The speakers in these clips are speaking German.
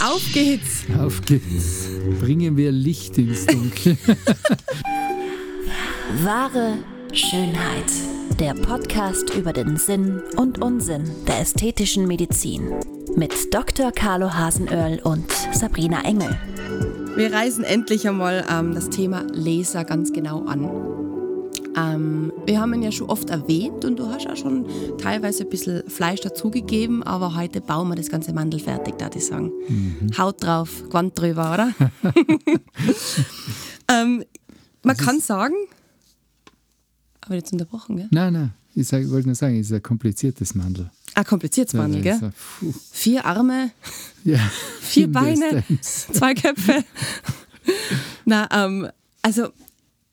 Auf geht's! Auf geht's! Bringen wir Licht ins Dunkel. Wahre Schönheit. Der Podcast über den Sinn und Unsinn der ästhetischen Medizin. Mit Dr. Carlo Hasenöhrl und Sabrina Engel. Wir reißen endlich einmal ähm, das Thema Laser ganz genau an. Ähm, wir haben ihn ja schon oft erwähnt und du hast auch schon teilweise ein bisschen Fleisch dazugegeben, aber heute bauen wir das ganze Mandel fertig, da ich sagen. Mhm. Haut drauf, Quant drüber, oder? ähm, man das kann sagen, aber jetzt unterbrochen, gell? Nein, nein, ich, ich wollte nur sagen, es ist ein kompliziertes Mandel. Ein kompliziertes Mandel, gell? Ein, vier Arme, ja, vier Beine, zwei Köpfe. Na, ähm, also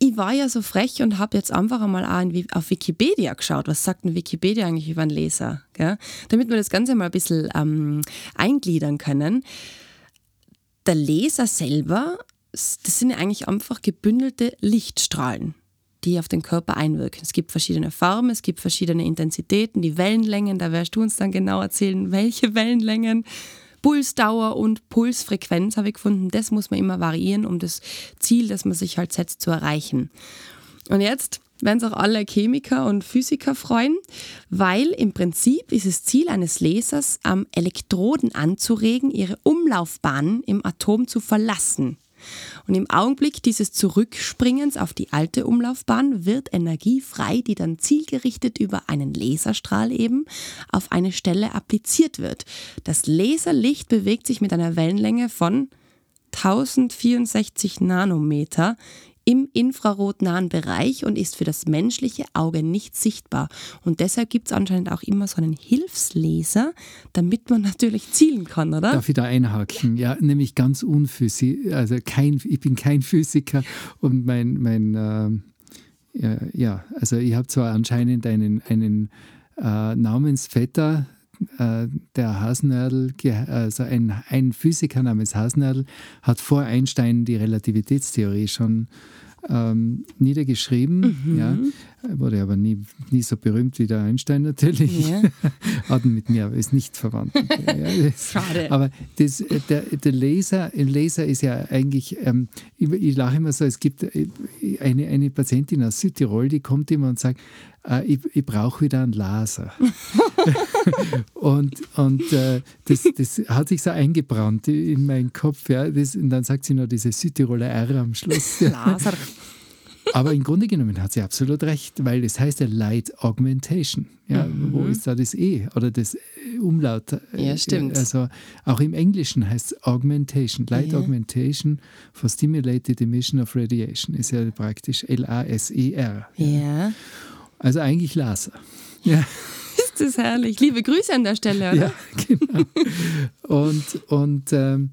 ich war ja so frech und habe jetzt einfach einmal auf Wikipedia geschaut. Was sagt denn Wikipedia eigentlich über einen Laser? Gell? Damit wir das Ganze mal ein bisschen ähm, eingliedern können. Der Laser selber, das sind ja eigentlich einfach gebündelte Lichtstrahlen, die auf den Körper einwirken. Es gibt verschiedene Farben, es gibt verschiedene Intensitäten, die Wellenlängen, da wirst du uns dann genau erzählen, welche Wellenlängen. Pulsdauer und Pulsfrequenz habe ich gefunden, das muss man immer variieren, um das Ziel, das man sich halt setzt, zu erreichen. Und jetzt werden sich auch alle Chemiker und Physiker freuen, weil im Prinzip ist das Ziel eines Lasers, Elektroden anzuregen, ihre Umlaufbahnen im Atom zu verlassen. Und im Augenblick dieses Zurückspringens auf die alte Umlaufbahn wird Energie frei, die dann zielgerichtet über einen Laserstrahl eben auf eine Stelle appliziert wird. Das Laserlicht bewegt sich mit einer Wellenlänge von 1064 Nanometer im infrarotnahen Bereich und ist für das menschliche Auge nicht sichtbar. Und deshalb gibt es anscheinend auch immer so einen Hilfslaser, damit man natürlich zielen kann, oder? Darf ich da einhaken? Ja, nämlich ganz unphysisch. Also kein, ich bin kein Physiker und mein, mein äh, ja, ja, also ich habe zwar anscheinend einen, einen äh, Namensvetter, äh, der Hasenerdl, also ein, ein Physiker namens Hasenerdl, hat vor Einstein die Relativitätstheorie schon ähm, niedergeschrieben. Mhm. Ja, wurde aber nie, nie so berühmt wie der Einstein natürlich. Ja. Hat mit mir, aber ist nicht verwandt. Schade. Aber das, der, der Laser, ein Laser ist ja eigentlich, ähm, ich, ich lache immer so, es gibt äh, eine, eine Patientin aus Südtirol, die kommt immer und sagt, äh, ich, ich brauche wieder einen Laser. und und äh, das, das hat sich so eingebrannt in meinen Kopf. Ja. Das, und dann sagt sie noch diese Südtiroler R am Schluss. Laser. Aber im Grunde genommen hat sie absolut recht, weil es heißt ja Light Augmentation. Ja, mhm. Wo ist da das E oder das Umlaut? Ja, stimmt. Also auch im Englischen heißt es Augmentation. Light ja. Augmentation for Stimulated Emission of Radiation ist ja praktisch L-A-S-E-R. Ja. ja. Also eigentlich Laser. Ja. Ist das herrlich. Liebe Grüße an der Stelle, oder? Ja, genau. Und, und ähm,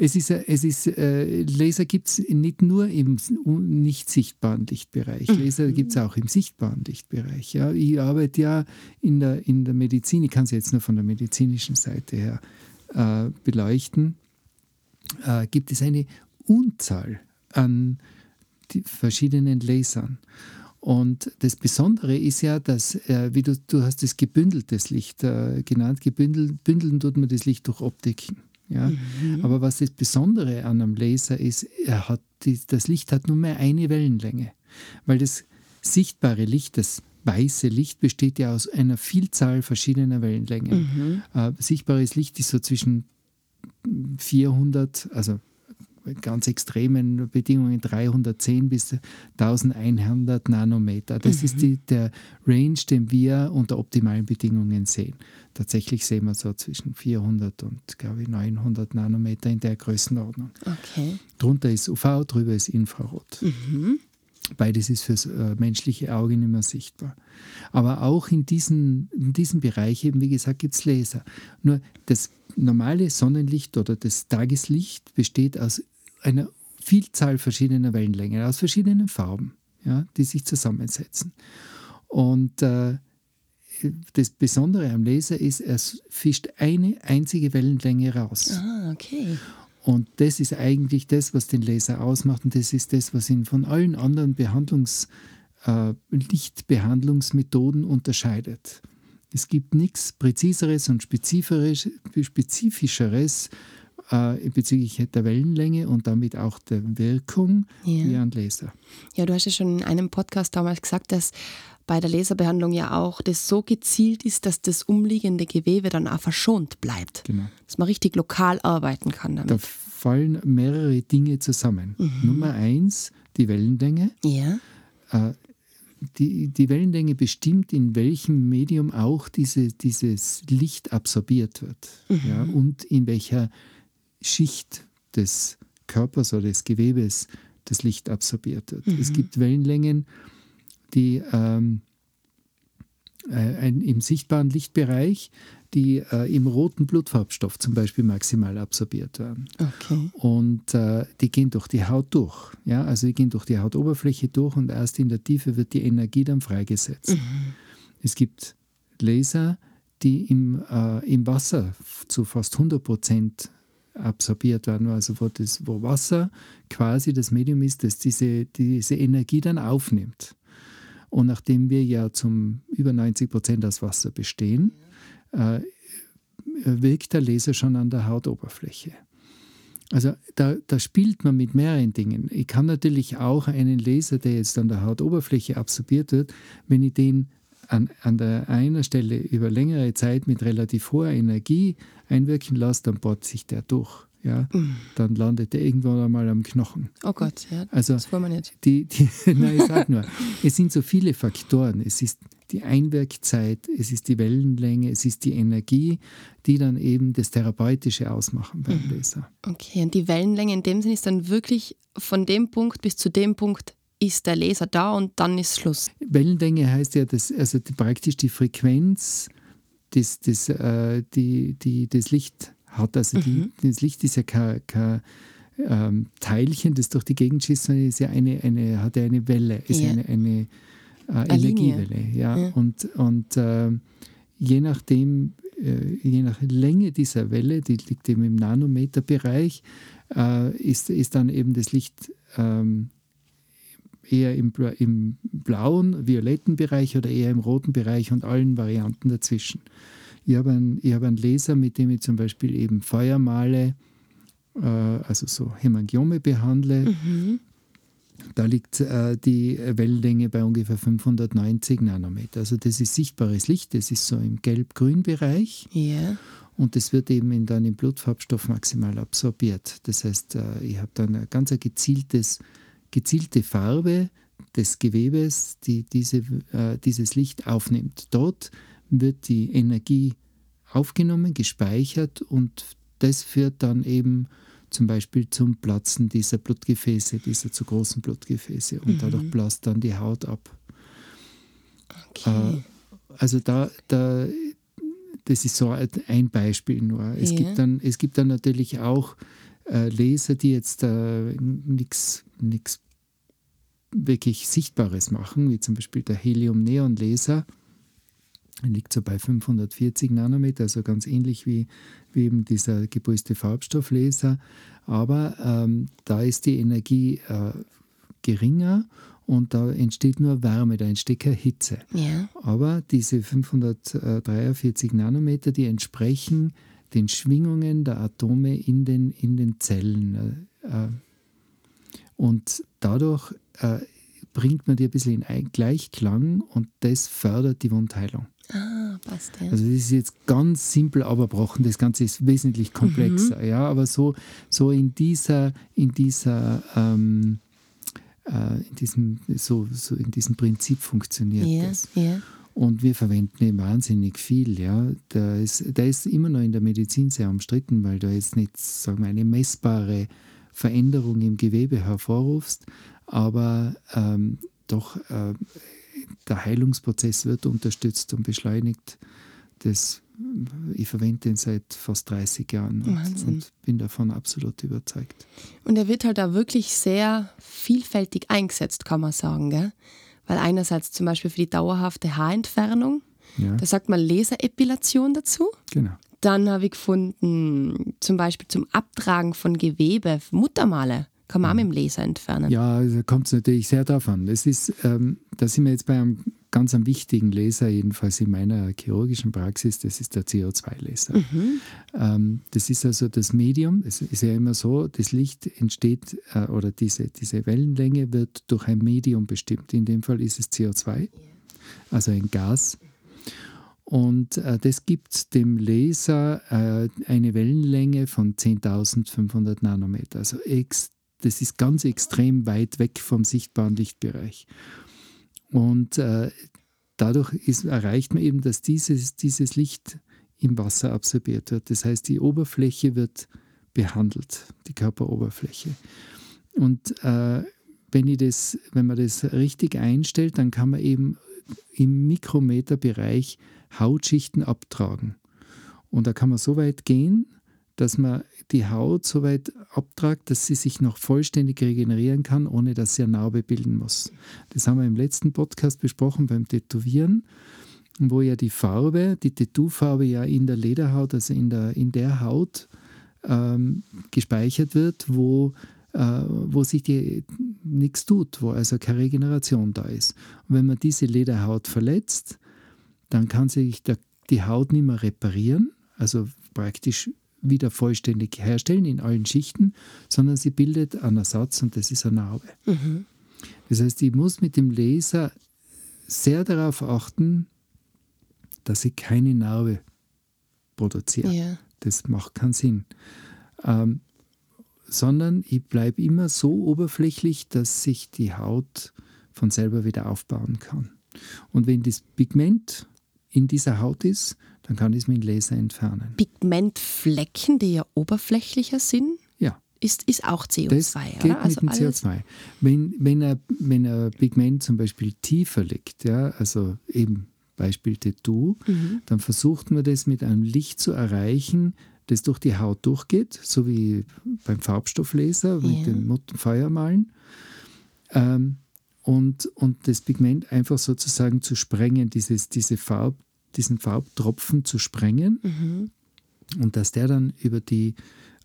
es ist, es ist äh, Laser gibt es nicht nur im nicht sichtbaren Lichtbereich. Mhm. Laser gibt es auch im sichtbaren Lichtbereich. Ja. Ich arbeite ja in der, in der Medizin, ich kann es jetzt nur von der medizinischen Seite her äh, beleuchten. Äh, gibt es eine Unzahl an verschiedenen Lasern. Und das Besondere ist ja, dass, äh, wie du, du hast das gebündeltes Licht äh, genannt, gebündelt, bündeln tut man das Licht durch Optiken. Ja? Mhm. Aber was das Besondere an einem Laser ist, er hat die, das Licht hat nur mehr eine Wellenlänge. Weil das sichtbare Licht, das weiße Licht besteht ja aus einer Vielzahl verschiedener Wellenlängen. Mhm. Äh, sichtbares Licht ist so zwischen 400, also ganz extremen Bedingungen 310 bis 1100 Nanometer. Das mhm. ist die, der Range, den wir unter optimalen Bedingungen sehen. Tatsächlich sehen wir so zwischen 400 und, glaube ich, 900 Nanometer in der Größenordnung. Okay. Drunter ist UV, drüber ist Infrarot. Mhm. Beides ist fürs äh, menschliche Auge nicht mehr sichtbar. Aber auch in diesen, in diesen Bereich, eben wie gesagt, gibt es Laser. Nur das normale Sonnenlicht oder das Tageslicht besteht aus einer Vielzahl verschiedener Wellenlängen, aus verschiedenen Farben, ja, die sich zusammensetzen. Und äh, das Besondere am Laser ist, er fischt eine einzige Wellenlänge raus. Ah, okay. Und das ist eigentlich das, was den Laser ausmacht und das ist das, was ihn von allen anderen Behandlungs, äh, Lichtbehandlungsmethoden unterscheidet. Es gibt nichts Präziseres und Spezifischeres äh, bezüglich der Wellenlänge und damit auch der Wirkung ja. wie ein Laser. Ja, du hast ja schon in einem Podcast damals gesagt, dass bei der Laserbehandlung ja auch das so gezielt ist, dass das umliegende Gewebe dann auch verschont bleibt. Genau. Dass man richtig lokal arbeiten kann damit. Da fallen mehrere Dinge zusammen. Mhm. Nummer eins, die Wellenlänge. Ja. Äh, die, die Wellenlänge bestimmt, in welchem Medium auch diese, dieses Licht absorbiert wird mhm. ja, und in welcher Schicht des Körpers oder des Gewebes das Licht absorbiert wird. Mhm. Es gibt Wellenlängen, die ähm, äh, ein, im sichtbaren Lichtbereich die äh, im roten Blutfarbstoff zum Beispiel maximal absorbiert werden. Okay. Und äh, die gehen durch die Haut durch. Ja? Also die gehen durch die Hautoberfläche durch und erst in der Tiefe wird die Energie dann freigesetzt. Mhm. Es gibt Laser, die im, äh, im Wasser zu fast 100 Prozent absorbiert werden, also wo, das, wo Wasser quasi das Medium ist, das diese, diese Energie dann aufnimmt. Und nachdem wir ja zum über 90 Prozent aus Wasser bestehen, äh, wirkt der Laser schon an der Hautoberfläche. Also da, da, spielt man mit mehreren Dingen. Ich kann natürlich auch einen Laser, der jetzt an der Hautoberfläche absorbiert wird, wenn ich den an, an der einen Stelle über längere Zeit mit relativ hoher Energie einwirken lasse, dann bohrt sich der durch ja, mm. dann landet er irgendwann einmal am Knochen. Oh Gott, ja, also das wollen wir nicht. Die, die, nein, ich sage nur, es sind so viele Faktoren. Es ist die Einwirkzeit, es ist die Wellenlänge, es ist die Energie, die dann eben das Therapeutische ausmachen beim mhm. Laser. Okay, und die Wellenlänge in dem Sinne ist dann wirklich von dem Punkt bis zu dem Punkt ist der Laser da und dann ist Schluss. Wellenlänge heißt ja, dass, also die, praktisch die Frequenz, das, das, äh, die, die, das Licht hat. Also die, mhm. das Licht ist ja kein, kein ähm, Teilchen, das durch die Gegend schießt, sondern ist ja eine, eine, hat ja eine Welle, ist ja. eine, eine äh, Energiewelle. Ja. ja. Und, und äh, je nachdem, äh, je nach Länge dieser Welle, die liegt eben im Nanometerbereich, äh, ist, ist dann eben das Licht ähm, eher im, im blauen, violetten Bereich oder eher im roten Bereich und allen Varianten dazwischen. Ich habe einen, hab einen Laser, mit dem ich zum Beispiel eben Feuer male, äh, also so Hämangiome behandle. Mhm. Da liegt äh, die Wellenlänge bei ungefähr 590 Nanometer. Also das ist sichtbares Licht, das ist so im gelb-grün-Bereich. Yeah. Und das wird eben dann im Blutfarbstoff maximal absorbiert. Das heißt, äh, ich habe dann eine ganz gezieltes, gezielte Farbe des Gewebes, die diese, äh, dieses Licht aufnimmt. Dort wird die Energie aufgenommen, gespeichert und das führt dann eben zum Beispiel zum Platzen dieser Blutgefäße, dieser zu großen Blutgefäße und mhm. dadurch blasst dann die Haut ab. Okay. Äh, also da, da, das ist so ein Beispiel nur. Es, ja. gibt, dann, es gibt dann natürlich auch äh, Laser, die jetzt äh, nichts wirklich Sichtbares machen, wie zum Beispiel der Helium-Neon-Laser liegt so bei 540 Nanometer, also ganz ähnlich wie, wie eben dieser gepulste Farbstofflaser. Aber ähm, da ist die Energie äh, geringer und da entsteht nur Wärme, da entsteht keine Hitze. Ja. Aber diese 543 Nanometer, die entsprechen den Schwingungen der Atome in den, in den Zellen. Äh, und dadurch äh, bringt man die ein bisschen in Gleichklang und das fördert die Wundheilung. Ah, passt, ja. Also das ist jetzt ganz simpel abgebrochen, das Ganze ist wesentlich komplexer, mhm. ja, aber so, so in dieser, in dieser ähm, äh, in diesem, so, so in diesem Prinzip funktioniert yeah, das. Yeah. Und wir verwenden ihn wahnsinnig viel. Ja. Der, ist, der ist immer noch in der Medizin sehr umstritten, weil du jetzt nicht sagen wir, eine messbare Veränderung im Gewebe hervorrufst, aber ähm, doch äh, der Heilungsprozess wird unterstützt und beschleunigt. Das, ich verwende den seit fast 30 Jahren und, und, bin davon absolut überzeugt. Und er wird halt da wirklich sehr vielfältig eingesetzt, kann man sagen. Gell? Weil einerseits zum Beispiel für die dauerhafte Haarentfernung, ja. da sagt man Laserepilation dazu. Genau. Dann habe ich gefunden, zum Beispiel zum Abtragen von Gewebe, Muttermale kann man auch mit dem Laser entfernen. Ja, da kommt es natürlich sehr an. Es ist, ähm, da sind wir jetzt bei einem ganz einen wichtigen Laser, jedenfalls in meiner chirurgischen Praxis, das ist der CO2-Laser. Mhm. Ähm, das ist also das Medium. Es ist ja immer so, das Licht entsteht äh, oder diese, diese Wellenlänge wird durch ein Medium bestimmt. In dem Fall ist es CO2, also ein Gas. Und äh, das gibt dem Laser äh, eine Wellenlänge von 10.500 Nanometer. Also das ist ganz extrem weit weg vom sichtbaren Lichtbereich. Und äh, dadurch ist, erreicht man eben, dass dieses, dieses Licht im Wasser absorbiert wird. Das heißt, die Oberfläche wird behandelt, die Körperoberfläche. Und äh, wenn, ich das, wenn man das richtig einstellt, dann kann man eben im Mikrometerbereich Hautschichten abtragen. Und da kann man so weit gehen, dass man die Haut so weit abtragt, dass sie sich noch vollständig regenerieren kann, ohne dass sie eine Narbe bilden muss. Das haben wir im letzten Podcast besprochen beim Tätowieren, wo ja die Farbe, die Tattoofarbe ja in der Lederhaut, also in der, in der Haut ähm, gespeichert wird, wo, äh, wo sich nichts tut, wo also keine Regeneration da ist. Und wenn man diese Lederhaut verletzt, dann kann sich der, die Haut nicht mehr reparieren, also praktisch wieder vollständig herstellen in allen Schichten, sondern sie bildet einen Ersatz und das ist eine Narbe. Mhm. Das heißt, ich muss mit dem Laser sehr darauf achten, dass ich keine Narbe produziere. Ja. Das macht keinen Sinn. Ähm, sondern ich bleibe immer so oberflächlich, dass sich die Haut von selber wieder aufbauen kann. Und wenn das Pigment in dieser Haut ist, dann kann ich es mit dem Laser entfernen. Pigmentflecken, die ja oberflächlicher sind, ja. ist, ist auch CO2, das geht oder? Also mit dem CO2. Wenn, wenn, ein, wenn ein Pigment zum Beispiel tiefer liegt, ja, also eben Beispiel Tattoo, mhm. dann versucht man das mit einem Licht zu erreichen, das durch die Haut durchgeht, so wie beim Farbstofflaser ja. mit dem Feuermalen. Ähm, und, und das Pigment einfach sozusagen zu sprengen, dieses, diese Farb, diesen Farbtropfen zu sprengen mhm. und dass der dann über die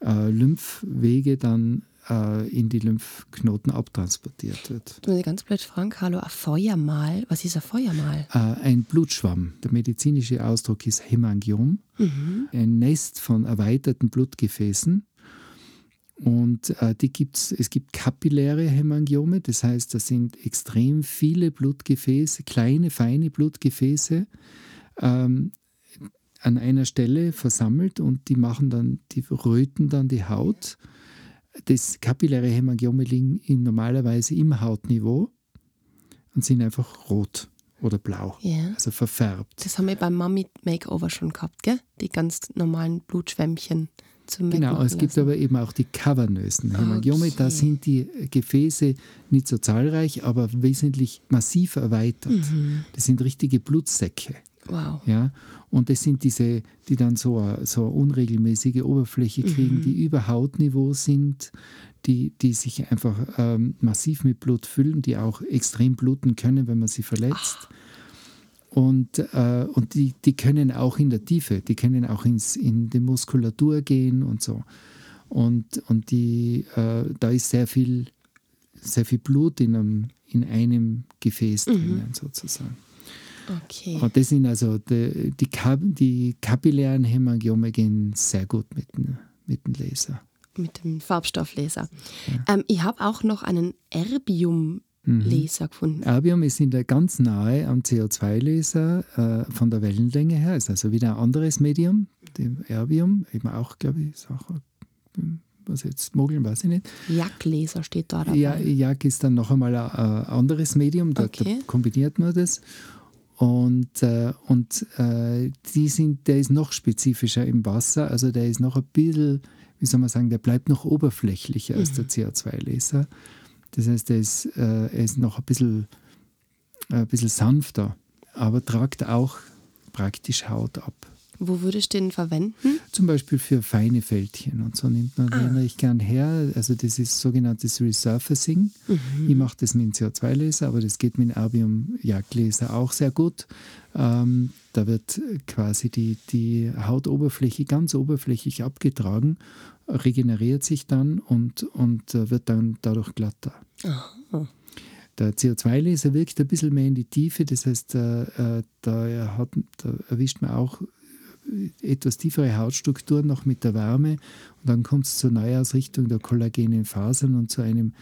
äh, Lymphwege dann äh, in die Lymphknoten abtransportiert wird. Du musst ganz blöd fragen, Carlo, ein Feuermal, was ist ein Feuermal? Äh, ein Blutschwamm. Der medizinische Ausdruck ist Hämangiom, mhm. ein Nest von erweiterten Blutgefäßen. Und äh, die gibt's, es gibt kapilläre Hämangiome, das heißt, das sind extrem viele Blutgefäße, kleine, feine Blutgefäße, ähm, an einer Stelle versammelt und die machen dann, die röten dann die Haut. Das kapilläre Hämangiome liegen in normalerweise im Hautniveau und sind einfach rot oder blau, yeah. also verfärbt. Das haben wir beim Mummy Makeover schon gehabt, gell? Die ganz normalen Blutschwämmchen zum Genau, es gibt aber eben auch die cavernösen Hämangiome. Okay. Da sind die Gefäße nicht so zahlreich, aber wesentlich massiv erweitert. Mhm. Das sind richtige Blutsäcke. Wow. Ja? Und das sind diese, die dann so eine, so eine unregelmäßige Oberfläche kriegen, mhm. die über Hautniveau sind, die, die sich einfach ähm, massiv mit Blut füllen, die auch extrem bluten können, wenn man sie verletzt. Ach. Und, äh, und die, die können auch in der Tiefe, die können auch ins, in die Muskulatur gehen und so. Und, und die, äh, da ist sehr viel, sehr viel Blut in einem, in einem Gefäß mhm. drinnen sozusagen. Okay. Und das sind also die, die, die kapillären Hämangiome gehen sehr gut mit, mit dem Laser. Mit dem Farbstofflaser. Ja. Ähm, ich habe auch noch einen Erbium-Laser mhm. gefunden. Erbium ist in der ganz nahe am CO2-Laser äh, von der Wellenlänge her, ist also wieder ein anderes Medium, dem Erbium, eben auch, glaube ich, ist auch was jetzt mogeln, weiß ich nicht. Jack-Laser steht da dabei. Ja, Jack ist dann noch einmal ein, ein anderes Medium, da, okay. da kombiniert man das. Und, äh, und äh, die sind, der ist noch spezifischer im Wasser, also der ist noch ein bisschen, wie soll man sagen, der bleibt noch oberflächlicher mhm. als der mhm. CO2-Laser. Das heißt, der ist, äh, er ist noch ein bisschen, ein bisschen sanfter, aber tragt auch praktisch Haut ab. Wo würdest du den verwenden? Zum Beispiel für feine Fältchen und so nimmt man ah. den recht gern her. Also das ist sogenanntes Resurfacing. Mhm. Ich mache das mit dem CO2-Laser, aber das geht mit dem Erbium-Jagdlaser auch sehr gut. Ähm, da wird quasi die, die Hautoberfläche ganz oberflächlich abgetragen, regeneriert sich dann und, und wird dann dadurch glatter. Aha. Der CO2-Laser wirkt ein bisschen mehr in die Tiefe, das heißt, äh, da, hat, da erwischt man auch etwas tiefere Hautstrukturen noch mit der Wärme und dann kommt es zur Neuausrichtung der kollagenen Fasern und zu einem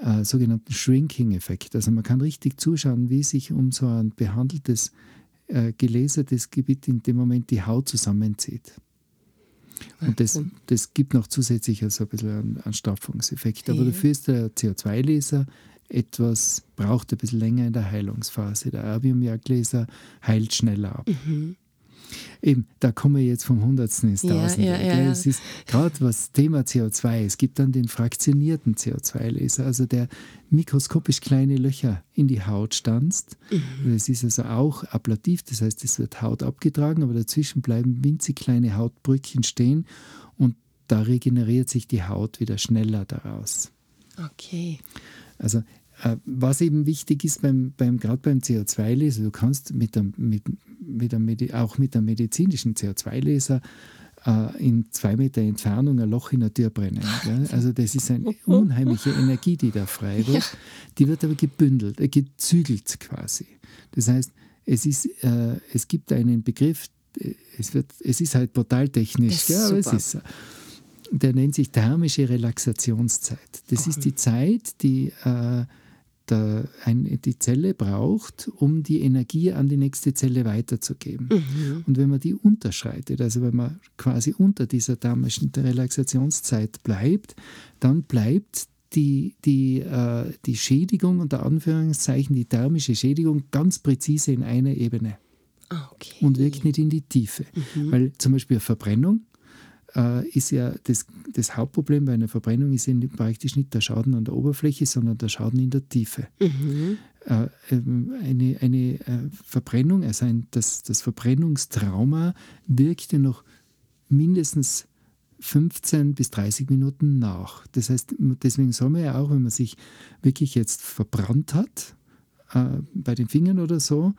äh, sogenannten Shrinking-Effekt. Also man kann richtig zuschauen, wie sich um so ein behandeltes, äh, gelasertes Gebiet in dem Moment die Haut zusammenzieht. Und das, das gibt noch zusätzlich also ein bisschen einen Anstauffungseffekt. Aber dafür ist der CO2-Laser etwas, braucht ein bisschen länger in der Heilungsphase. Der Erbium-Jagdlaser heilt schneller ab. Mhm. Eben, da kommen wir jetzt vom Hundertsten ins Tausende. Ja, ja, ja, es ist gerade was Thema CO2. Es gibt dann den fraktionierten CO2-Laser, also der mikroskopisch kleine Löcher in die Haut stanzt. Mhm. Das ist also auch ablativ, das heißt, es wird Haut abgetragen, aber dazwischen bleiben winzig kleine Hautbrückchen stehen und da regeneriert sich die Haut wieder schneller daraus. Okay. Also was eben wichtig ist, beim, beim, gerade beim CO2-Laser, du kannst mit dem, mit, mit dem, auch mit einem medizinischen CO2-Laser äh, in zwei Meter Entfernung ein Loch in der Tür brennen. Gell? Also das ist eine unheimliche Energie, die da frei wird. Ja. Die wird aber gebündelt, äh, gezügelt quasi. Das heißt, es, ist, äh, es gibt einen Begriff, äh, es, wird, es ist halt portaltechnisch, gell? aber es ist der nennt sich thermische Relaxationszeit. Das ist die Zeit, die äh, der, ein, die Zelle braucht, um die Energie an die nächste Zelle weiterzugeben. Mhm. Und wenn man die unterschreitet, also wenn man quasi unter dieser thermischen Relaxationszeit bleibt, dann bleibt die, die, äh, die Schädigung, unter Anführungszeichen, die thermische Schädigung ganz präzise in einer Ebene. Okay. Und wirkt nicht in die Tiefe. Mhm. Weil zum Beispiel Verbrennung äh, ist ja das, das, Hauptproblem bei einer Verbrennung ist ja praktisch nicht der Schaden an der Oberfläche, sondern der Schaden in der Tiefe. Mhm. Äh, ähm, eine, eine äh, Verbrennung, also ein, das, das Verbrennungstrauma wirkte noch mindestens 15 bis 30 Minuten nach. Das heißt, deswegen soll man ja auch, wenn man sich wirklich jetzt verbrannt hat, äh, bei den Fingern oder so,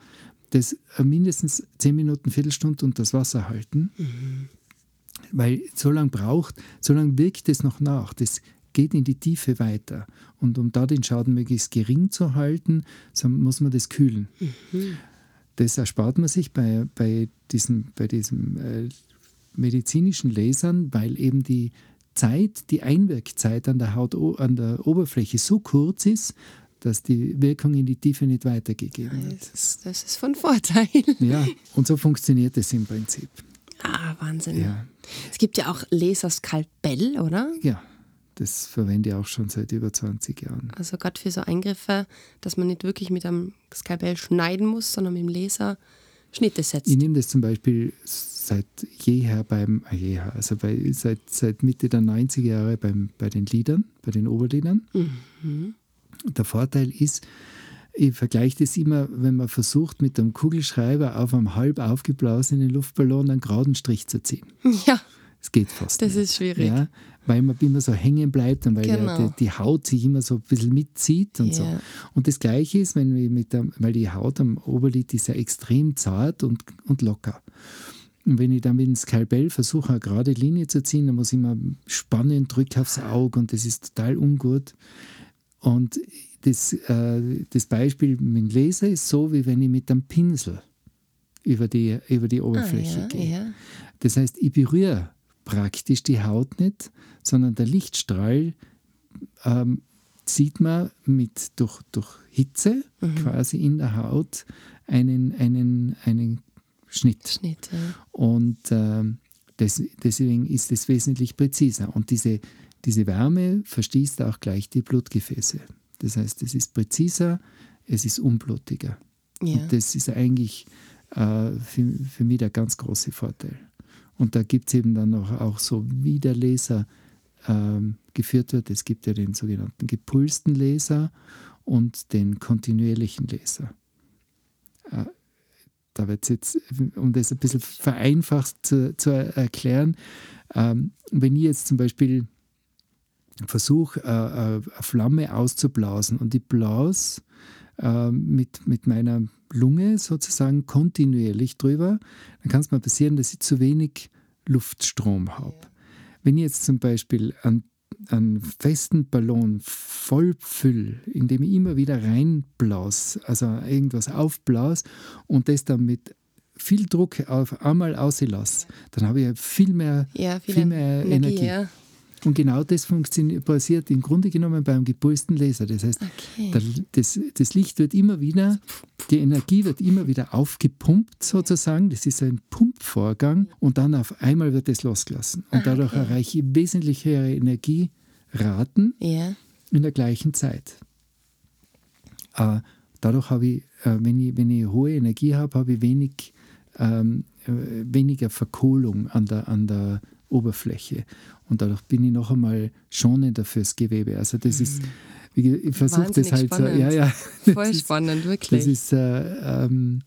das äh, mindestens 10 Minuten, Viertelstunde unter das Wasser halten. Mhm weil so lange braucht, so lange wirkt es noch nach. Das geht in die Tiefe weiter. Und um da den Schaden möglichst gering zu halten, so muss man das kühlen. Mhm. Das erspart man sich bei, bei diesen bei diesem, äh, medizinischen Lasern, weil eben die Zeit, die Einwirkzeit an der Haut, an der Oberfläche so kurz ist, dass die Wirkung in die Tiefe nicht weitergegeben wird. Das ist, das ist von Vorteil. Ja, und so funktioniert es im Prinzip. Ah, Wahnsinn. Ja. Es gibt ja auch Laserskalpell, oder? Ja, das verwende ich auch schon seit über 20 Jahren. Also gerade für so Eingriffe, dass man nicht wirklich mit einem Skalpell schneiden muss, sondern mit dem Laser Schnitte setzt. Ich nehme das zum Beispiel seit jeher beim, äh, jeher, also bei, seit, seit Mitte der 90er Jahre beim, bei den Liedern, bei den Oberliedern. Mhm. Der Vorteil ist, ich vergleiche das immer, wenn man versucht, mit einem Kugelschreiber auf einem halb aufgeblasenen Luftballon einen geraden Strich zu ziehen. Ja. Es geht fast. Das nicht. ist schwierig. Ja, weil man immer so hängen bleibt und weil genau. der, die, die, Haut sich immer so ein bisschen mitzieht und yeah. so. Und das Gleiche ist, wenn wir mit der, weil die Haut am Oberlid ist ja extrem zart und, und locker. Und wenn ich dann mit dem Skalpell versuche, eine gerade Linie zu ziehen, dann muss ich immer spannen, drücke aufs Auge und das ist total ungut. Und das, äh, das Beispiel mit dem Laser ist so, wie wenn ich mit einem Pinsel über die, über die Oberfläche ah, ja, gehe. Ja. Das heißt, ich berühre praktisch die Haut nicht, sondern der Lichtstrahl ähm, sieht man mit, durch, durch Hitze mhm. quasi in der Haut einen, einen, einen Schnitt. Schnitt ja. Und ähm, das, deswegen ist es wesentlich präziser. Und diese, diese Wärme verstießt auch gleich die Blutgefäße. Das heißt, es ist präziser, es ist unblutiger. Ja. Und das ist eigentlich äh, für, für mich der ganz große Vorteil. Und da gibt es eben dann noch auch so, wie der Laser ähm, geführt wird. Es gibt ja den sogenannten gepulsten Laser und den kontinuierlichen Laser. Äh, da wird es jetzt, um das ein bisschen vereinfacht zu, zu erklären, ähm, wenn ich jetzt zum Beispiel versuche, äh, äh, eine Flamme auszublasen und ich blase äh, mit, mit meiner Lunge sozusagen kontinuierlich drüber, dann kann es mal passieren, dass ich zu wenig Luftstrom habe. Wenn ich jetzt zum Beispiel an einen festen Ballon voll fülle, in dem ich immer wieder reinblas, also irgendwas aufblas und das dann mit viel Druck auf einmal auslasse, dann habe ich viel mehr, ja, viel mehr Energie. Energie. Ja. Und genau das passiert im Grunde genommen beim gepulsten Laser. Das heißt, okay. das, das, Licht wird immer wieder, die Energie wird immer wieder aufgepumpt sozusagen. Das ist ein Pumpvorgang und dann auf einmal wird es losgelassen. Und ah, dadurch okay. erreiche ich wesentlich höhere Energieraten yeah. in der gleichen Zeit. Äh, dadurch habe ich, äh, wenn ich, wenn ich hohe Energie habe, habe ich wenig ähm, äh, weniger Verkohlung an der, an der Oberfläche. Und dadurch bin ich noch einmal schonender fürs Gewebe. Also das ist, ich versuche das halt spannend. so, ja, ja. Voll ist, spannend, wirklich. Das ist, äh, ähm,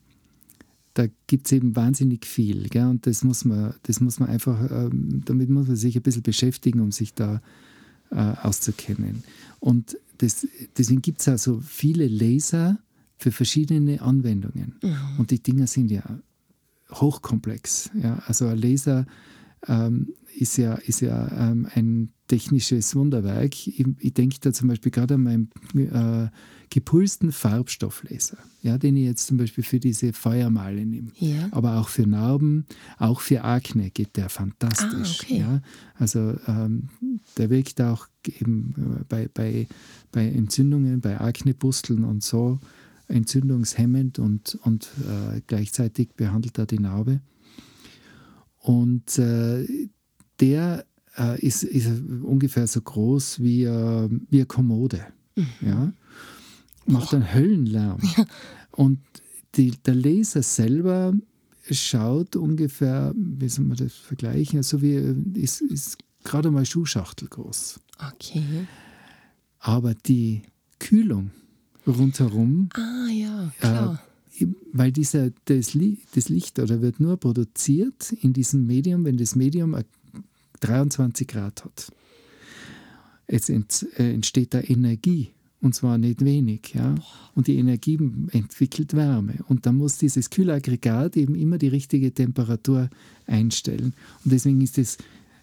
da gibt es eben wahnsinnig viel. Gell? Und das muss man, das muss man einfach, ähm, damit muss man sich ein bisschen beschäftigen, um sich da äh, auszukennen. Und das, deswegen gibt es also viele Laser für verschiedene Anwendungen. Mhm. Und die Dinger sind ja hochkomplex. Ja? Also ein Laser ähm, ist ja, ist ja ähm, ein technisches Wunderwerk. Ich, ich denke da zum Beispiel gerade an meinen äh, gepulsten Farbstofflaser, ja, den ich jetzt zum Beispiel für diese Feuermale nehme. Ja. Aber auch für Narben, auch für Akne geht der fantastisch. Ah, okay. ja. Also ähm, der wirkt auch eben äh, bei, bei, bei Entzündungen, bei Aknepusteln und so entzündungshemmend und, und äh, gleichzeitig behandelt er die Narbe. Und äh, der äh, ist, ist, ungefähr so groß wie, äh, wie eine Kommode. Mhm. Ja? Macht einen Höllenlärm. Ja. Und die, der Laser selber schaut ungefähr, wie soll man das vergleichen, so wie ist, ist gerade mal Schuhschachtel groß. Okay. Aber die Kühlung rundherum. Ah ja, klar. Äh, weil dieser, das, Licht oder wird nur produziert in diesem Medium, wenn das Medium 23 Grad hat. Jetzt äh, entsteht da Energie und zwar nicht wenig. Ja? Und die Energie entwickelt Wärme. Und dann muss dieses Kühlaggregat eben immer die richtige Temperatur einstellen. Und deswegen ist es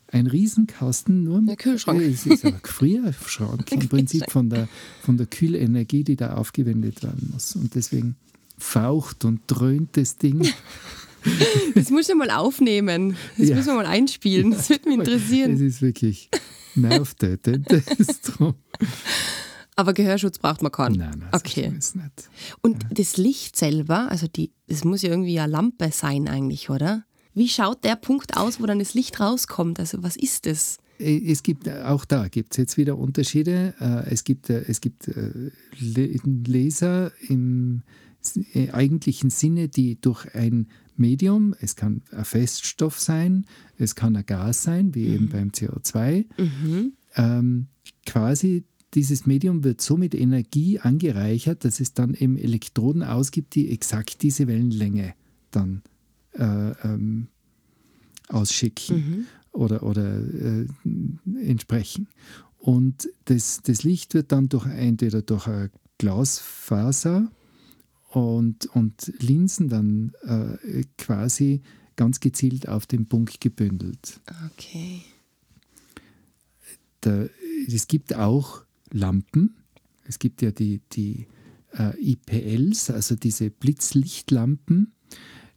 ein Riesenkasten, nur mit Kühlschrank. Äh, es ist ein Gefrierschrank im Prinzip von der, von der Kühlenergie, die da aufgewendet werden muss. Und deswegen faucht und dröhnt das Ding. Das muss ich mal aufnehmen. Das ja. müssen wir mal einspielen. Das würde mich interessieren. Es ist wirklich nervtötend. Aber Gehörschutz braucht man keinen. Nein, nein, okay. das nicht. Und ja. das Licht selber, also die, das muss ja irgendwie eine Lampe sein eigentlich, oder? Wie schaut der Punkt aus, wo dann das Licht rauskommt? Also was ist das? Äh, es gibt äh, auch da gibt es jetzt wieder Unterschiede. Äh, es gibt, es gibt Laser im eigentlichen Sinne, die durch ein Medium, es kann ein Feststoff sein, es kann ein Gas sein, wie mhm. eben beim CO2, mhm. ähm, quasi dieses Medium wird so mit Energie angereichert, dass es dann eben Elektroden ausgibt, die exakt diese Wellenlänge dann äh, ähm, ausschicken mhm. oder, oder äh, entsprechen. Und das, das Licht wird dann durch entweder durch eine Glasfaser und, und Linsen dann äh, quasi ganz gezielt auf den Punkt gebündelt. Okay. Da, es gibt auch Lampen. Es gibt ja die, die äh, IPLs, also diese Blitzlichtlampen,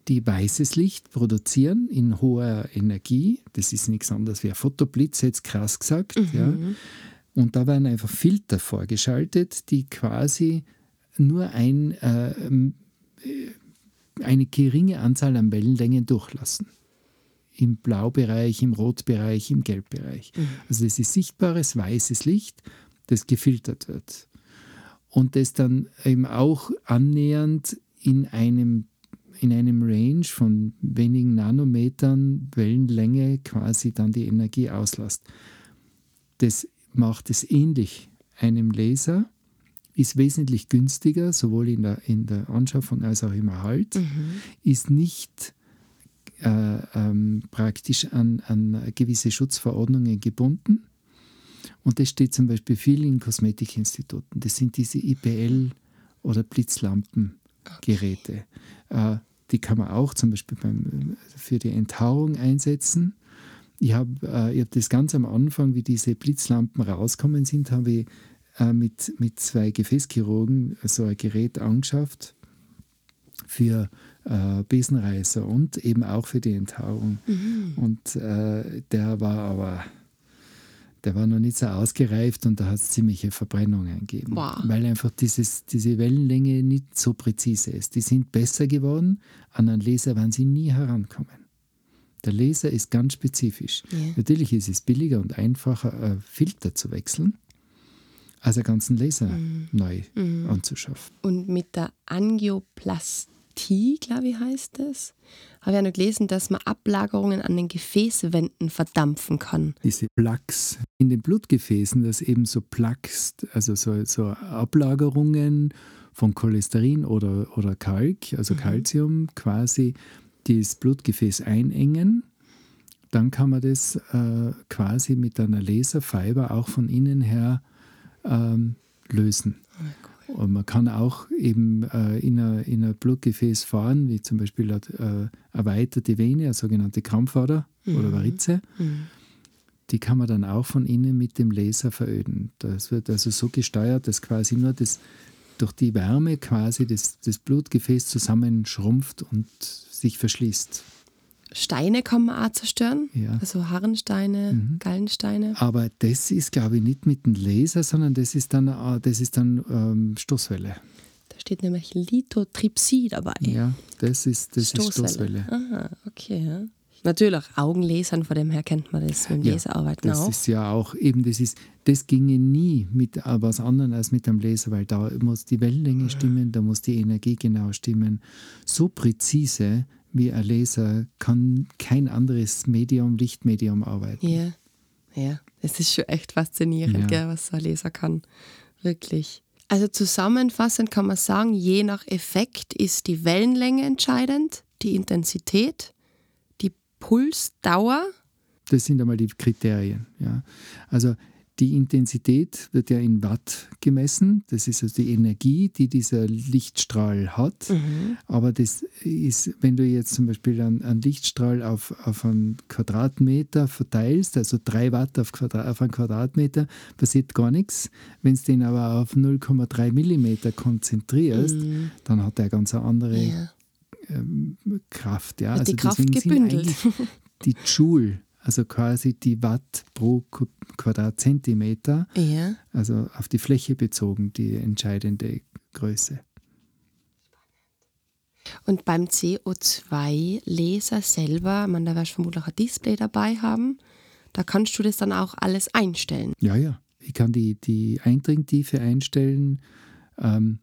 die weißes Licht produzieren in hoher Energie. Das ist nichts anderes wie ein Fotoblitz, jetzt krass gesagt. Mhm. Ja. Und da werden einfach Filter vorgeschaltet, die quasi nur ein, äh, eine geringe Anzahl an Wellenlängen durchlassen. Im Blaubereich, im Rotbereich, im Gelbbereich. Mhm. Also das ist sichtbares weißes Licht, das gefiltert wird. Und das dann eben auch annähernd in einem in einem Range von wenigen Nanometern Wellenlänge quasi dann die Energie auslässt. Das macht es ähnlich einem Laser, ist wesentlich günstiger, sowohl in der, in der Anschaffung als auch im Erhalt, mhm. ist nicht äh, ähm, praktisch an, an gewisse Schutzverordnungen gebunden. Und das steht zum Beispiel viel in Kosmetikinstituten. Das sind diese IPL- oder Blitzlampengeräte. Okay. Äh, die kann man auch zum Beispiel beim, für die Enthaarung einsetzen. ich habe äh, hab das ganz am Anfang, wie diese Blitzlampen rauskommen sind, habe ich äh, mit, mit zwei Gefäßchirurgen so ein Gerät angeschafft für äh, Besenreißer und eben auch für die Enthaarung. Mhm. Und äh, der war aber der war noch nicht so ausgereift und da hat es ziemliche Verbrennungen gegeben. Wow. Weil einfach dieses, diese Wellenlänge nicht so präzise ist. Die sind besser geworden, an einen Laser werden sie nie herankommen. Der Laser ist ganz spezifisch. Yeah. Natürlich ist es billiger und einfacher, einen Filter zu wechseln, als einen ganzen Laser mm. neu mm. anzuschaffen. Und mit der Angioplastie glaube ich, heißt es. Habe ich ja noch gelesen, dass man Ablagerungen an den Gefäßwänden verdampfen kann. Diese Plaques in den Blutgefäßen, das eben so Plaques, also so, so Ablagerungen von Cholesterin oder, oder Kalk, also mhm. Calcium, quasi das Blutgefäß einengen. Dann kann man das äh, quasi mit einer Laserfiber auch von innen her ähm, lösen. Oh und man kann auch eben äh, in, ein Blutgefäß fahren, wie zum Beispiel eine äh, erweiterte Vene, eine sogenannte Krampfader mhm. oder Varize. Mhm. Die kann man dann auch von innen mit dem Laser veröden. Das wird also so gesteuert, dass quasi nur das, durch die Wärme quasi das, das Blutgefäß zusammenschrumpft und sich verschließt. Steine kann man auch zerstören, ja. also Harrensteine, mhm. Gallensteine. Aber das ist, glaube ich, nicht mit dem Laser, sondern das ist dann, äh, das ist dann ähm, Stoßwelle. Da steht nämlich Lithotripsie dabei. Ja, das ist, das Stoßwelle. ist Stoßwelle. Aha, okay. Natürlich, Augenlasern, von dem her kennt man das mit dem ja, Laserarbeiten das auch. Das ist ja auch eben, das ist, das ginge nie mit was anderem als mit dem Laser, weil da muss die Wellenlänge stimmen, da muss die Energie genau stimmen. So präzise, wie ein Laser kann kein anderes Medium, Lichtmedium arbeiten. Ja, ja. Es ist schon echt faszinierend, ja. gell, was so ein Laser kann. Wirklich. Also zusammenfassend kann man sagen, je nach Effekt ist die Wellenlänge entscheidend, die Intensität, Pulsdauer. Das sind einmal die Kriterien. Ja. Also die Intensität wird ja in Watt gemessen. Das ist also die Energie, die dieser Lichtstrahl hat. Mhm. Aber das ist, wenn du jetzt zum Beispiel einen, einen Lichtstrahl auf, auf einen Quadratmeter verteilst, also 3 Watt auf, Quadrat, auf einen Quadratmeter, passiert gar nichts. Wenn du den aber auf 0,3 Millimeter konzentrierst, mhm. dann hat er ganz eine andere ja. Ähm, Kraft. Ja? also die Kraft gebündelt. die Joule also quasi die Watt pro Quadratzentimeter, ja. also auf die Fläche bezogen, die entscheidende Größe. Und beim CO2-Laser selber, man, da wirst du vermutlich ein Display dabei haben, da kannst du das dann auch alles einstellen. Ja, ja. Ich kann die, die Eindringtiefe einstellen. Ähm,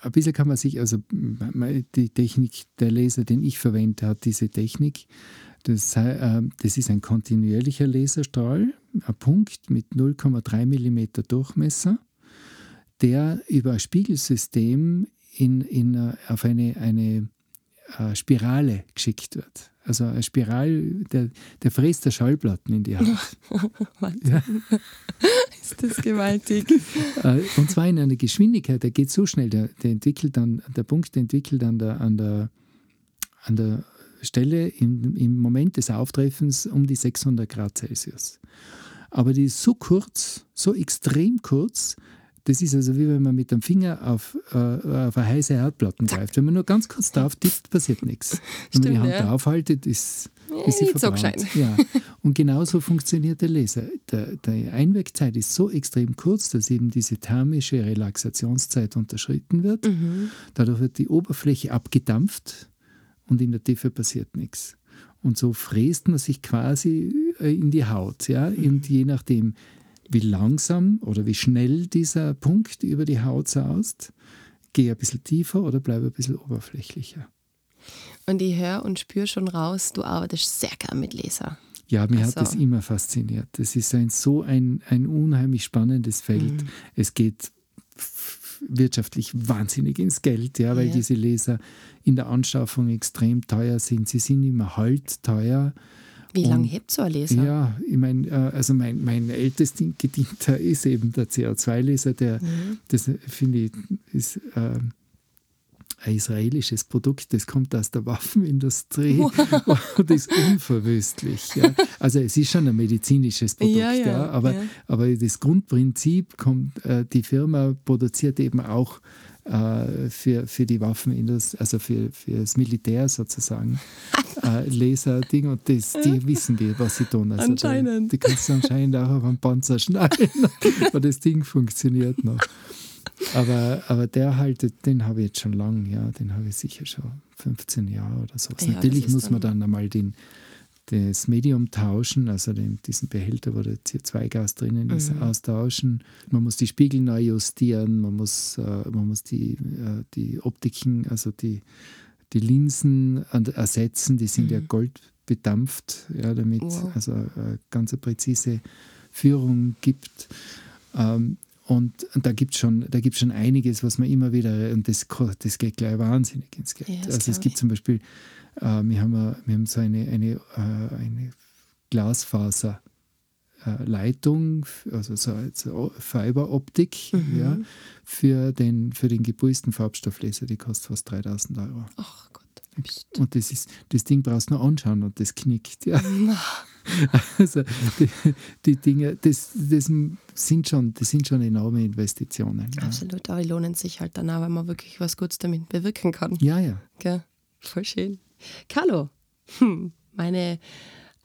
ein bisschen kann man sich, also die Technik, der Laser, den ich verwende, hat diese Technik. Das, äh, das ist ein kontinuierlicher Laserstrahl, ein Punkt mit 0,3 mm Durchmesser, der über ein Spiegelsystem in, in, äh, auf eine, eine äh, Spirale geschickt wird. Also eine Spirale, der, der fräst der Schallplatten in die Haut. ja. Ist das gewaltig. Äh, und zwar in einer Geschwindigkeit, der geht so schnell, der, der entwickelt dann, der Punkt entwickelt an der, an der, an der Stelle im, im Moment des Auftreffens um die 600 Grad Celsius. Aber die ist so kurz, so extrem kurz, das ist also wie wenn man mit dem Finger auf, äh, auf eine heiße Herdplatte greift. Wenn man nur ganz kurz drauf tippt, passiert nichts. Wenn Stimmt, man die Hand ja. draufhaltet, ist, ist sie nicht verbrannt. So ja. Und genauso funktioniert der Laser. Der, die Einwegzeit ist so extrem kurz, dass eben diese thermische Relaxationszeit unterschritten wird. Mhm. Dadurch wird die Oberfläche abgedampft und in der Tiefe passiert nichts. Und so fräst man sich quasi äh, in die Haut. Ja? Mhm. Und je nachdem, wie langsam oder wie schnell dieser Punkt über die Haut saust, gehe ein bisschen tiefer oder bleibe ein bisschen oberflächlicher. Und ich höre und spüre schon raus, du arbeitest sehr gern mit Laser. Ja, mir also. hat das immer fasziniert. Das ist ein, so ein, ein unheimlich spannendes Feld. Mhm. Es geht wirtschaftlich wahnsinnig ins Geld, ja, weil ja. diese Laser in der Anschaffung extrem teuer sind. Sie sind immer halt teuer. Wie lange hebt so ein Laser? Ja, ich meine, äh, also mein, mein ältest gedienter ist eben der CO2-Laser, der, mhm. das finde ich, ist äh, ein israelisches Produkt, das kommt aus der Waffenindustrie wow. und ist unverwüstlich. Ja. Also es ist schon ein medizinisches Produkt, ja, ja, ja aber, aber das Grundprinzip kommt, äh, die Firma produziert eben auch äh, für, für die Waffenindustrie, also für, für das Militär sozusagen, äh, Laserding und das, die wissen die, was sie tun. Also anscheinend. Da, die kannst du anscheinend auch auf einen Panzer schneiden und das Ding funktioniert noch. Aber, aber der halt, den habe ich jetzt schon lange, ja, den habe ich sicher schon 15 Jahre oder so. Ja, Natürlich muss man dann einmal den, das Medium tauschen, also den, diesen Behälter, wo der CO2-Gas drinnen ist, mhm. austauschen. Man muss die Spiegel neu justieren, man muss, äh, man muss die, äh, die Optiken, also die, die Linsen ersetzen, die sind mhm. ja goldbedampft, ja, damit wow. also äh, ganz eine präzise Führung gibt. Ähm, und, und, da gibt es schon, schon einiges, was man immer wieder, und das, das geht gleich wahnsinnig ins Geld. Ja, also es gibt ich. zum Beispiel äh, wir, haben, wir haben so eine, eine, äh, eine Glasfaserleitung, also so, so Fiberoptik, mhm. ja, für den, für den geprüften Farbstofflaser, die kostet fast 3000 Euro. Ach Gott. Und das, ist, das Ding brauchst du nur anschauen und das knickt. Ja. Also die, die, Dinge, das, das, sind schon, das sind schon enorme Investitionen. Absolut, aber die lohnen sich halt dann auch, wenn man wirklich was Gutes damit bewirken kann. Ja, ja. Gell? Voll schön. Carlo, hm, meine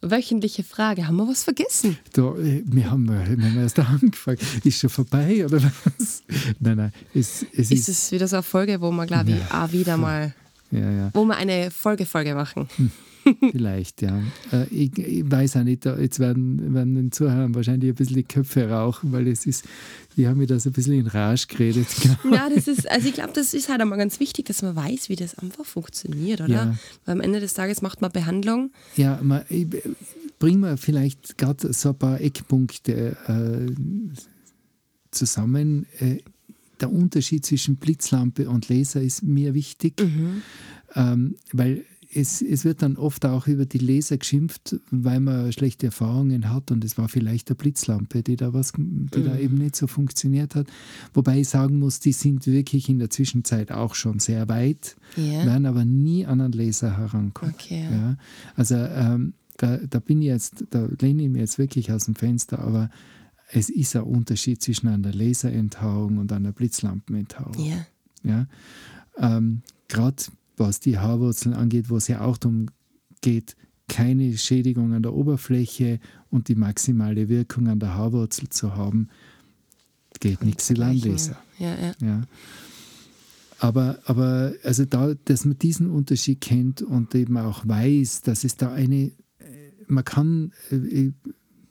wöchentliche Frage. Haben wir was vergessen? Da, äh, wir, haben, wir haben erst angefangen. Ist schon vorbei oder was? Nein, nein. Es, es ist, ist es wieder so eine Folge, wo wir, glaube ich, ja. auch wieder mal, ja, ja. wo wir eine Folge-Folge machen? Hm. Vielleicht, ja. Äh, ich, ich, weiß auch nicht, jetzt werden, werden den Zuhörern wahrscheinlich ein bisschen die Köpfe rauchen, weil es ist, die haben mir das ein bisschen in Rage geredet. Ja, das ist, also ich glaube, das ist halt einmal ganz wichtig, dass man weiß, wie das einfach funktioniert, oder? Ja. Weil am Ende des Tages macht man Behandlung. Ja, man, ich, bring mal vielleicht gerade so ein paar Eckpunkte äh, zusammen. Äh, der Unterschied zwischen Blitzlampe und Laser ist mir wichtig, mhm. ähm, weil es, es wird dann oft auch über die Leser geschimpft, weil man schlechte Erfahrungen hat und es war vielleicht eine Blitzlampe, die da was, die mhm. da eben nicht so funktioniert hat. Wobei ich sagen muss, die sind wirklich in der Zwischenzeit auch schon sehr weit, yeah. werden aber nie an einen Laser herankommen. Okay. Ja. Also ähm, da, da bin ich jetzt, da lehne ich mich jetzt wirklich aus dem Fenster, aber es ist ein Unterschied zwischen einer Laserentauung und einer Blitzlampenentauung. Yeah. Ja. Ähm, Gerade was die Haarwurzeln angeht, wo es ja auch darum geht, keine Schädigung an der Oberfläche und die maximale Wirkung an der Haarwurzel zu haben, geht nichts Landleser. Ja, ja. ja. Aber, aber also da, dass man diesen Unterschied kennt und eben auch weiß, dass es da eine, man kann,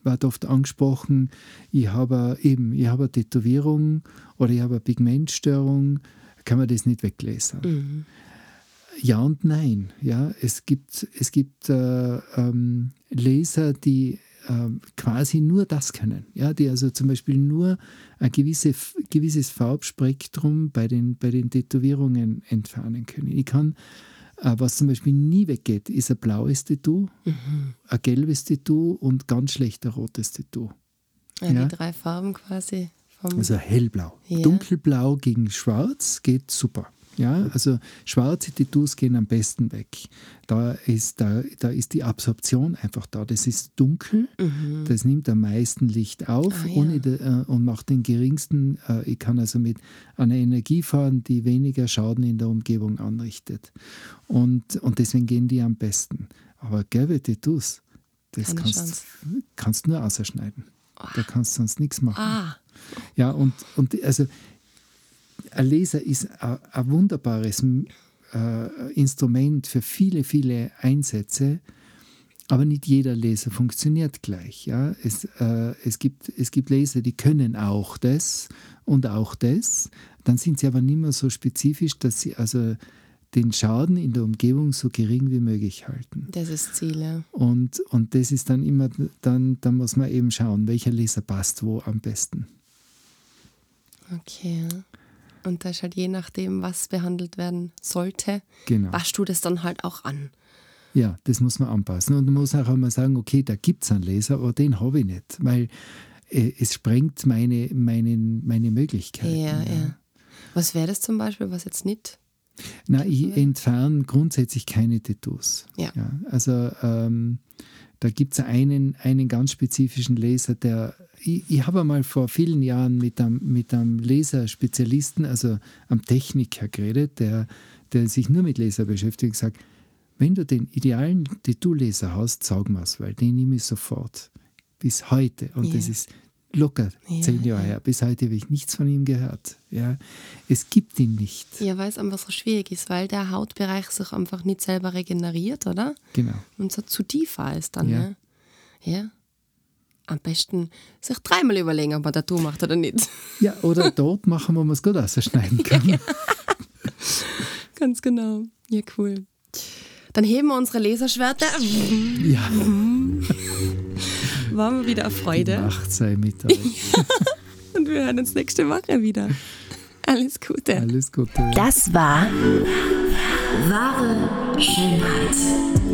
wird oft angesprochen, ich habe eben, ich habe eine Tätowierung oder ich habe eine Pigmentstörung, kann man das nicht weglesen. Mhm. Ja und nein. Ja, es gibt, es gibt äh, ähm, Laser, die äh, quasi nur das können. Ja, die also zum Beispiel nur ein gewisse, gewisses Farbspektrum bei den, bei den Tätowierungen entfernen können. Ich kann, was zum Beispiel nie weggeht, ist ein blaues Tattoo, mhm. ein gelbes Tattoo und ganz schlecht ein rotes Tattoo. Ja, ja? Die drei Farben quasi. also hellblau. Ja. Dunkelblau gegen schwarz geht super. Ja, also schwarze Tattoos gehen am besten weg. Da ist, da, da ist die Absorption einfach da. Das ist dunkel, mhm. das nimmt am meisten Licht auf ah, ja. äh, und macht den geringsten, äh, ich kann also mit einer Energie fahren, die weniger Schaden in der Umgebung anrichtet. Und, und deswegen gehen die am besten. Aber gelbe Tattoos, das kannst, kannst du nur ausschneiden. Oh. Da kannst du sonst nichts machen. Ah. Ja, und, und also ein Laser ist ein, wunderbares äh, Instrument für viele, viele Einsätze, aber nicht jeder Laser funktioniert gleich. Ja? Es, äh, es, gibt, es gibt Laser, die können auch das und auch das. Dann sind sie aber nicht mehr so spezifisch, dass sie also den Schaden in der Umgebung so gering wie möglich halten. Das ist Ziel, ja. Und, und das ist dann immer, dann, dann muss man eben schauen, welcher Laser passt wo am besten. Okay. Und da ist halt je nachdem, was behandelt werden sollte, genau. waschst du das dann halt auch an. Ja, das muss man anpassen. Und man muss auch einmal sagen, okay, da gibt es einen Laser, aber den habe ich nicht, weil äh, es sprengt meine, meine, meine Möglichkeiten. Ja, ja. ja. Was wäre das zum Beispiel, was jetzt nicht Na, ich entferne grundsätzlich keine Tattoos. Ja. ja also ähm, da gibt es einen, einen ganz spezifischen Laser, der. Ich, ich habe einmal vor vielen Jahren mit einem, mit einem Laserspezialisten, also einem Techniker geredet, der, der sich nur mit Laser beschäftigt, und gesagt, wenn du den idealen Tattoo-Laser hast, sag mir's, weil den nehme ich sofort. Bis heute. Und ja. das ist locker ja, zehn Jahre her. Bis heute habe ich nichts von ihm gehört. Ja, es gibt ihn nicht. Ja, weil es einfach so schwierig ist, weil der Hautbereich sich einfach nicht selber regeneriert, oder? Genau. Und so zu tiefer ist dann. Ja. Ne? ja. Am besten sich dreimal überlegen, ob man Tattoo macht oder nicht. Ja, oder dort machen, wo man es gut ausschneiden kann. ja. Ganz genau. Ja, cool. Dann heben wir unsere Laserschwerter. Ja. War mir wieder eine Freude. Die Macht sei mit euch. Und wir hören uns nächste Woche wieder. Alles Gute. Alles Gute. Das war Wahre Schönheit.